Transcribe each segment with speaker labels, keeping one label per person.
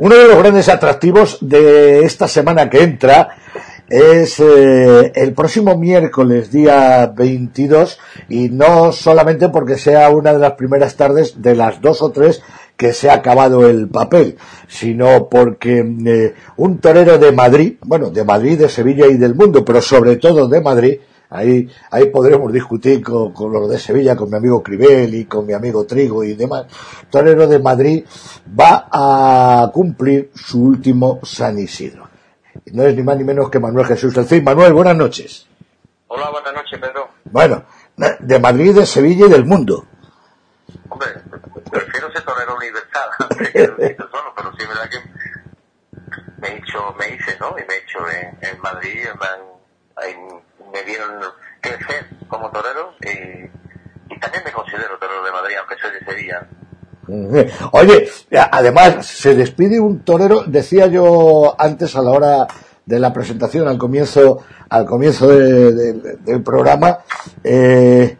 Speaker 1: uno de los grandes atractivos de esta semana que entra es eh, el próximo miércoles, día 22, y no solamente porque sea una de las primeras tardes de las dos o tres que se ha acabado el papel, sino porque eh, un torero de Madrid, bueno, de Madrid, de Sevilla y del mundo, pero sobre todo de Madrid, ahí, ahí podremos discutir con, con los de Sevilla, con mi amigo Cribel y con mi amigo Trigo y demás, torero de Madrid va a cumplir su último San Isidro no es ni más ni menos que Manuel Jesús del Cid. Manuel, buenas noches.
Speaker 2: Hola, buenas noches, Pedro.
Speaker 1: Bueno, de Madrid, de Sevilla y del mundo.
Speaker 2: Hombre, prefiero ser torero universal pero sí es verdad que me he hecho, me hice, ¿no? Y me he hecho en, en Madrid, me, ahí me dieron crecer como torero y, y también me considero torero de Madrid, aunque soy de Sevilla.
Speaker 1: Oye, además se despide un torero, decía yo antes a la hora de la presentación, al comienzo, al comienzo del programa, eh,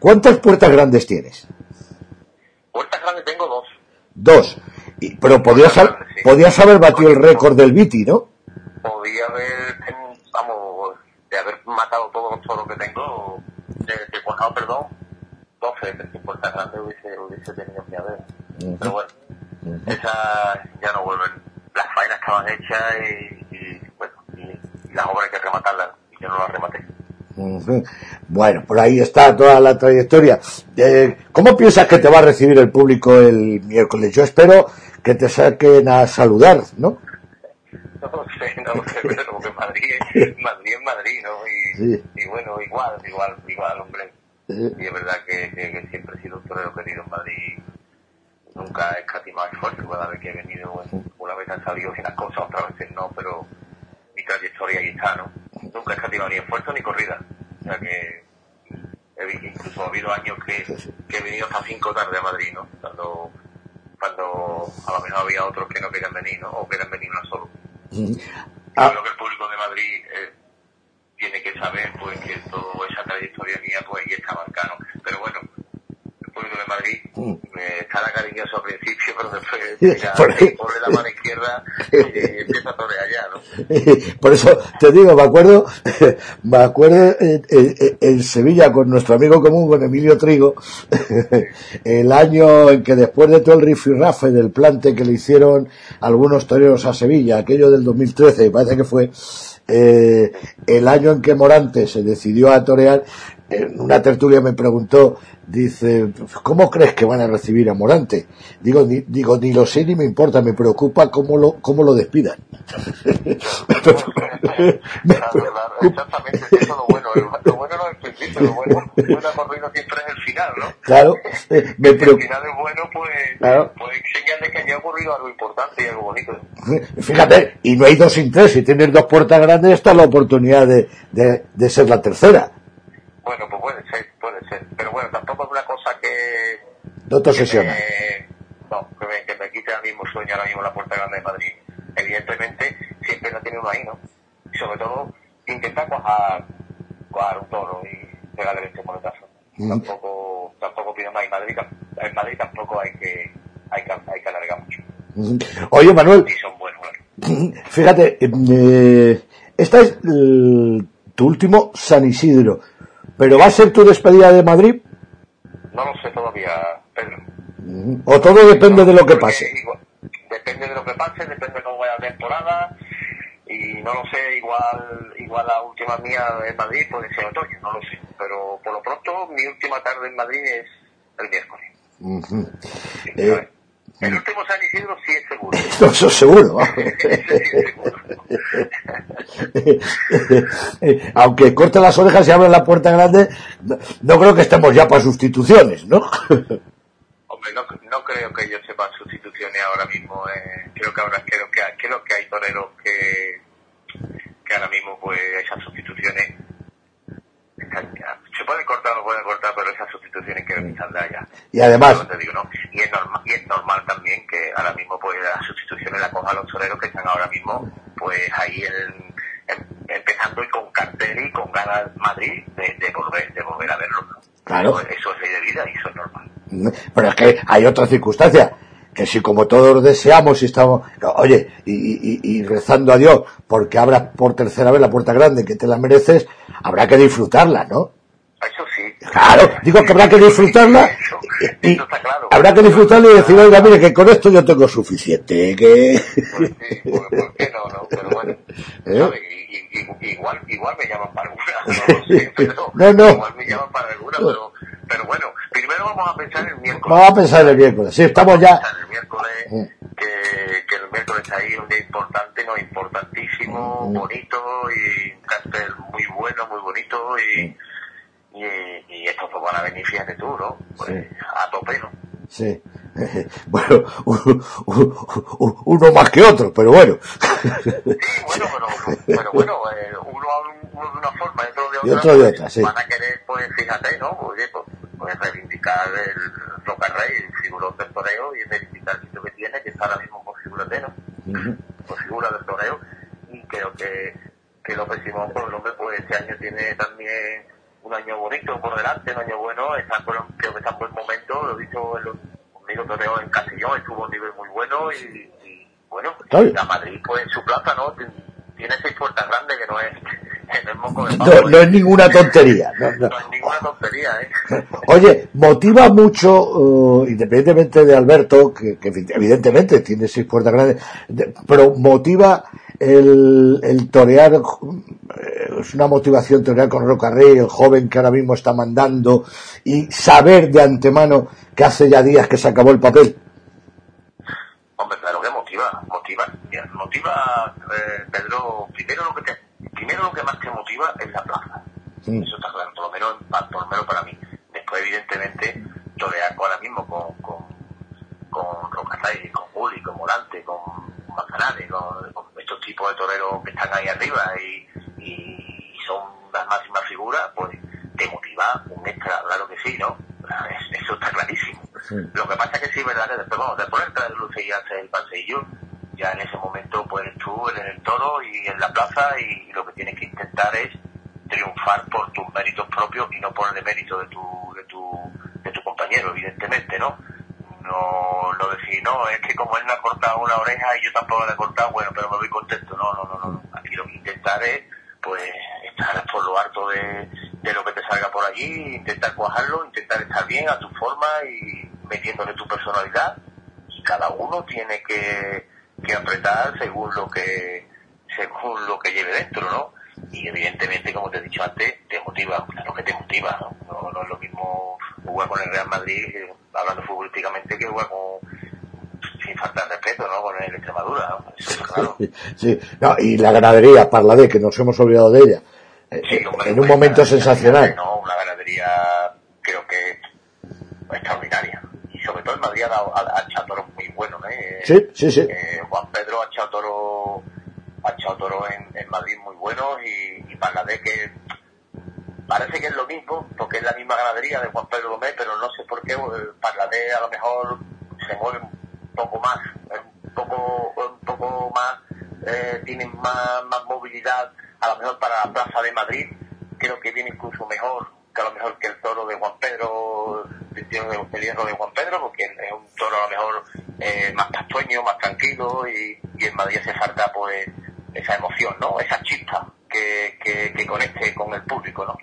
Speaker 1: ¿cuántas puertas grandes tienes?
Speaker 2: Puertas grandes tengo dos.
Speaker 1: Dos. Y, pero podías, podías haber batido el récord del Viti, ¿no?
Speaker 2: Podía haber, de haber matado todos los toros que tengo, de, de perdón, 12, en puertas grandes hubiese, hubiese tenido que haber. Pero bueno, esas ya no vuelven. Las faenas estaban hechas y, y bueno, y, las obras hay que rematarlas y yo no las rematé.
Speaker 1: Bueno, por ahí está toda la trayectoria. Eh, ¿Cómo piensas que te va a recibir el público el miércoles? Yo espero que te saquen a saludar, ¿no?
Speaker 2: No sé, no sé, pero porque Madrid, Madrid es Madrid, ¿no? Y, y bueno, igual, igual, igual, hombre y es verdad que, que, siempre he sido un torero querido en Madrid. Nunca he escatimado esfuerzo cada vez que he venido. Una vez han salido las cosas, otras veces no, pero mi trayectoria ahí está, ¿no? Nunca he escatimado ni esfuerzo ni corrida. O sea que he, incluso ha habido años que, que he venido hasta cinco tarde a Madrid, ¿no? Cuando, cuando a lo mejor había otros que no querían venir, ¿no? O querían venir una solo. Ah. Creo que el público de Madrid eh, tiene que saber pues que toda esa trayectoria mía pues ahí está marcado. Pero bueno, el público de Madrid mm. me estará cariñoso al principio, pero después ya pone la mano izquierda y empieza a torear allá, ¿no?
Speaker 1: Por eso te digo, me acuerdo, me acuerdo en, Sevilla con nuestro amigo común, con Emilio Trigo, el año en que después de todo el rifirrafe del plante que le hicieron algunos toreros a Sevilla, aquello del 2013, parece que fue, eh, el año en que Morante se decidió a torear, en una tertulia me preguntó, dice, ¿cómo crees que van a recibir a Morante? Digo, ni, digo, ni lo sé ni me importa, me preocupa cómo lo, cómo lo despidan.
Speaker 2: Exactamente, eso es lo bueno, lo bueno no es el principio, lo bueno, una corrida siempre es el final, ¿no?
Speaker 1: Claro, me
Speaker 2: preocupa. el final es bueno, pues, claro. pues señal que haya ocurrido algo importante y algo bonito.
Speaker 1: Fíjate, y no hay dos sin tres, si tienes dos puertas grandes está la oportunidad de, de, de ser la tercera.
Speaker 2: Bueno, pues puede ser, puede ser. Pero bueno, tampoco es una cosa que...
Speaker 1: No te obsesiona.
Speaker 2: no, que me, que me quite el mismo sueño ahora mismo la Puerta Grande de Madrid. Evidentemente, siempre no tiene uno ahí, ¿no? Y sobre todo, intentar cuajar, cuajar un toro y pegarle este monetazo. Mm. Tampoco, tampoco pido más. En Madrid, en Madrid tampoco hay que, hay que, hay que alargar mucho.
Speaker 1: Mm. Oye, Manuel.
Speaker 2: Y son buenos,
Speaker 1: Fíjate, eh, esta es tu último San Isidro. ¿Pero va a ser tu despedida de Madrid?
Speaker 2: No lo sé todavía, Pedro.
Speaker 1: ¿O todo depende de lo que pase?
Speaker 2: depende de lo que pase, depende de cómo vaya la temporada. Y no lo sé, igual igual la última mía en Madrid puede ser otoño, no lo sé. Pero por lo pronto, mi última tarde en Madrid es el miércoles. El último San Isidro sí es seguro. eso es seguro.
Speaker 1: Aunque corte las orejas y abre la puerta grande, no, creo que estemos ya para sustituciones, ¿no?
Speaker 2: Hombre, no, no creo que yo sepa sustituciones ahora mismo. Eh. Creo que ahora creo que, creo que hay toreros que, que ahora mismo pues esas sustituciones se puede cortar o puede cortar, pero esas sustituciones que están de allá.
Speaker 1: Y además...
Speaker 2: y, es normal, y es normal también que ahora mismo pues las sustituciones toreros que están ahora mismo pues ahí en, empezando y con cartel y con ganas Madrid de, volver, de volver a verlo.
Speaker 1: Claro.
Speaker 2: Eso, es ley de vida y eso es normal.
Speaker 1: Pero es que hay otra circunstancia. que si como todos deseamos y estamos, oye, y, rezando a Dios porque abra por tercera vez la puerta grande que te la mereces, habrá que disfrutarla, ¿no? Claro, digo que habrá que disfrutarla y, habrá que disfrutarla y decir, oiga, mire, que con esto yo tengo suficiente,
Speaker 2: que... Pues sí, pues, ¿por qué no, no? Pero bueno, ¿Eh? igual, igual me llaman para alguna, no pero no, no. igual me llaman para alguna, pero, pero bueno, primero vamos a pensar en el miércoles.
Speaker 1: Vamos a pensar en el miércoles, sí, estamos ya...
Speaker 2: El miércoles, que, que el miércoles ahí un día importante, no, importantísimo, bonito y un cartel muy bueno, muy bonito y van a venir, fíjate tú, ¿no? Pues a tope, ¿no?
Speaker 1: Sí. bueno, uno más que otro, pero bueno.
Speaker 2: sí, bueno, pero, pero bueno, eh, uno, de una forma y otro de otra.
Speaker 1: Y otro de otra, sí.
Speaker 2: Van a querer, pues fíjate, ¿no? Oye, pues, pues reivindicar el Roca Rey, el figurón del toreo y reivindicar el sitio que tiene, que está ahora mismo por figura de, ¿no? Por figura del toreo. Y creo que, que López Simón, por el hombre, pues este año tiene también un año bonito por delante, un año bueno, está, creo que está en buen momento, lo en los, conmigo Toreo en Castellón, estuvo a un nivel muy bueno y, bueno, la Madrid pues en su plaza, ¿no? Tiene seis puertas grandes que no es, el
Speaker 1: no, no, es ninguna tontería.
Speaker 2: No, no. es ninguna tontería, ¿eh?
Speaker 1: Oye, motiva mucho, uh, independientemente de Alberto, que, que, evidentemente tiene seis puertas grandes, pero motiva el, el torear, eh, es una motivación torear con Roca Rey, el joven que ahora mismo está mandando, y saber de antemano que hace ya días que se acabó el papel.
Speaker 2: Hombre, claro que motiva, motiva, motiva, eh, Pedro, primero lo que te, primero lo que más te motiva es la plaza. Eso está claro, por lo menos, por lo menos para mí. Después, evidentemente, torear ahora mismo con, con, con con Juli, con Morante, con Manzanares, con estos tipos de toreros que están ahí arriba y son las máximas figuras, pues te motiva un extra, claro que sí, ¿no? Eso está Lo que pasa es que sí, verdad, que después, vamos, después de entrar el luce y hacer el paseillo, ya en ese momento pues tú en el toro y en la plaza y, lo que tienes que intentar es triunfar por tus méritos propios y no por el mérito de tu, de tu, de tu compañero, evidentemente, ¿no? no, no decir, no, es que como él me ha cortado una oreja y yo tampoco le he cortado, bueno, pero me voy contento. No, no, no, no. Aquí lo que intentar es, pues, estar por lo harto de, de lo que te salga por allí, intentar cuajarlo, intentar estar bien a tu forma y metiéndole tu personalidad. Y cada uno tiene que, que apretar según lo que, según lo que lleve dentro, ¿no? Y evidentemente, como te he dicho antes, te motiva, claro que te motiva, ¿no? No, no es lo mismo jugar con el Real Madrid hablando futbolísticamente, que juega con, sin falta de respeto, ¿no? Con el Extremadura, ¿no? Eso claro.
Speaker 1: sí, no, y la ganadería, de que nos hemos olvidado de ella. Eh, sí, hombre, en un momento sensacional.
Speaker 2: No, una ganadería, creo que extraordinaria. Y sobre todo el Madrid ha, dado, ha, echado toros muy buenos, ¿eh?
Speaker 1: Sí, sí, sí.
Speaker 2: Eh, Juan Pedro ha echado toros, ha echado toros en, en Madrid muy buenos y, y que parece que es lo mismo, porque es la misma ganadería de Juan Pedro Gómez, pero no sé por qué el Parladé a lo mejor se mueve un poco más, un poco, un poco más, eh, tiene más, más movilidad, a lo mejor para la Plaza de Madrid, creo que viene incluso mejor que a lo mejor que el toro de Juan Pedro, el hierro de Juan Pedro, porque es un toro a lo mejor eh, más pastueño, más tranquilo, y, en Madrid se falta pues esa emoción, ¿no? Esa chispa que, que, conecte con el público, ¿no?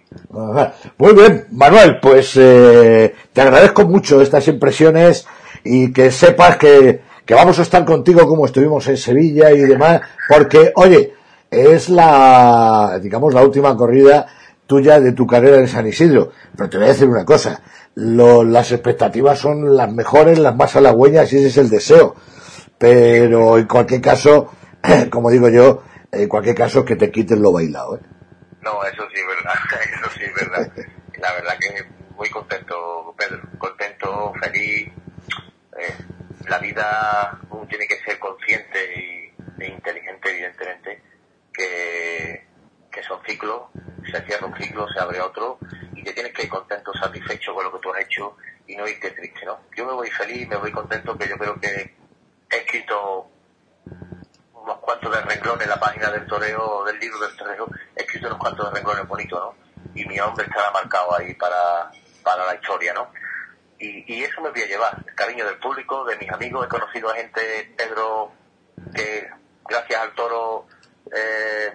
Speaker 1: Muy bien, Manuel, pues eh, te agradezco mucho estas impresiones y que sepas que, que vamos a estar contigo como estuvimos en Sevilla y demás, porque, oye, es la, digamos, la última corrida tuya de tu carrera en San Isidro. Pero te voy a decir una cosa, lo, las expectativas son las mejores, las más halagüeñas y ese es el deseo. Pero en cualquier caso, como digo yo, en cualquier caso que te quiten lo bailado. ¿eh?
Speaker 2: No, eso sí verdad, eso sí verdad. La verdad que muy contento, Pedro, contento, feliz. Eh, la vida uno tiene que ser consciente y, e inteligente, evidentemente, que, que son ciclos, se cierra un ciclo, se abre otro, y te tienes que ir contento, satisfecho con lo que tú has hecho y no irte triste, ¿no? Yo me voy feliz, me voy contento, que yo creo que he escrito unos cuantos de renglones en la página del toreo, del libro del toreo, he escrito unos cuantos de renglones bonitos, ¿no? Y mi hombre estará marcado ahí para, para la historia, ¿no? y, eso me voy a llevar, el cariño del público, de mis amigos, he conocido a gente, Pedro, que gracias al toro eh,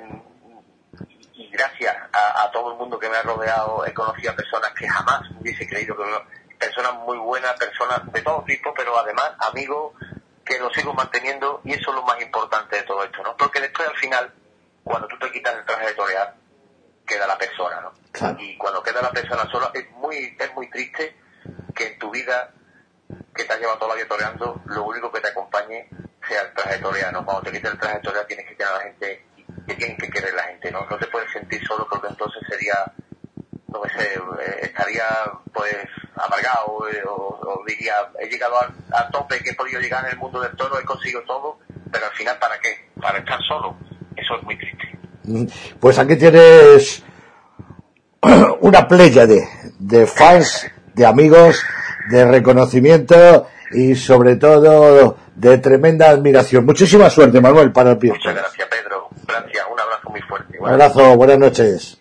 Speaker 2: y gracias a, todo el mundo que me ha rodeado he conocido a personas que jamás hubiese creído que personas muy buenas, personas de todo tipo, pero además amigos que lo sigo manteniendo y eso es lo más importante de todo esto, ¿no? Porque después al final, cuando tú te quitas el traje de torear, queda la persona, ¿no? Y cuando queda la persona sola es muy, es muy triste que en tu vida que te has llevado toda la vida toreando, lo único que te acompañe sea el traje de ¿no? Cuando te quitas el traje de torear tienes que tener a la gente que tienen que querer la gente, ¿no? No te puedes sentir solo porque entonces sería, no sé, eh, estaría pues amargado eh, o, diría, he llegado a, tope que he podido llegar en el mundo del toro, he conseguido todo, pero al final ¿para qué? Para estar solo. Eso es muy triste.
Speaker 1: Mm, pues aquí tienes una playa de, de fans, de amigos, de reconocimiento y sobre todo de tremenda admiración. Muchísima suerte, Manuel, para el pie.
Speaker 2: Muchas gracias, Pedro. Gracias. Un abrazo muy fuerte.
Speaker 1: Un abrazo. Buenas noches.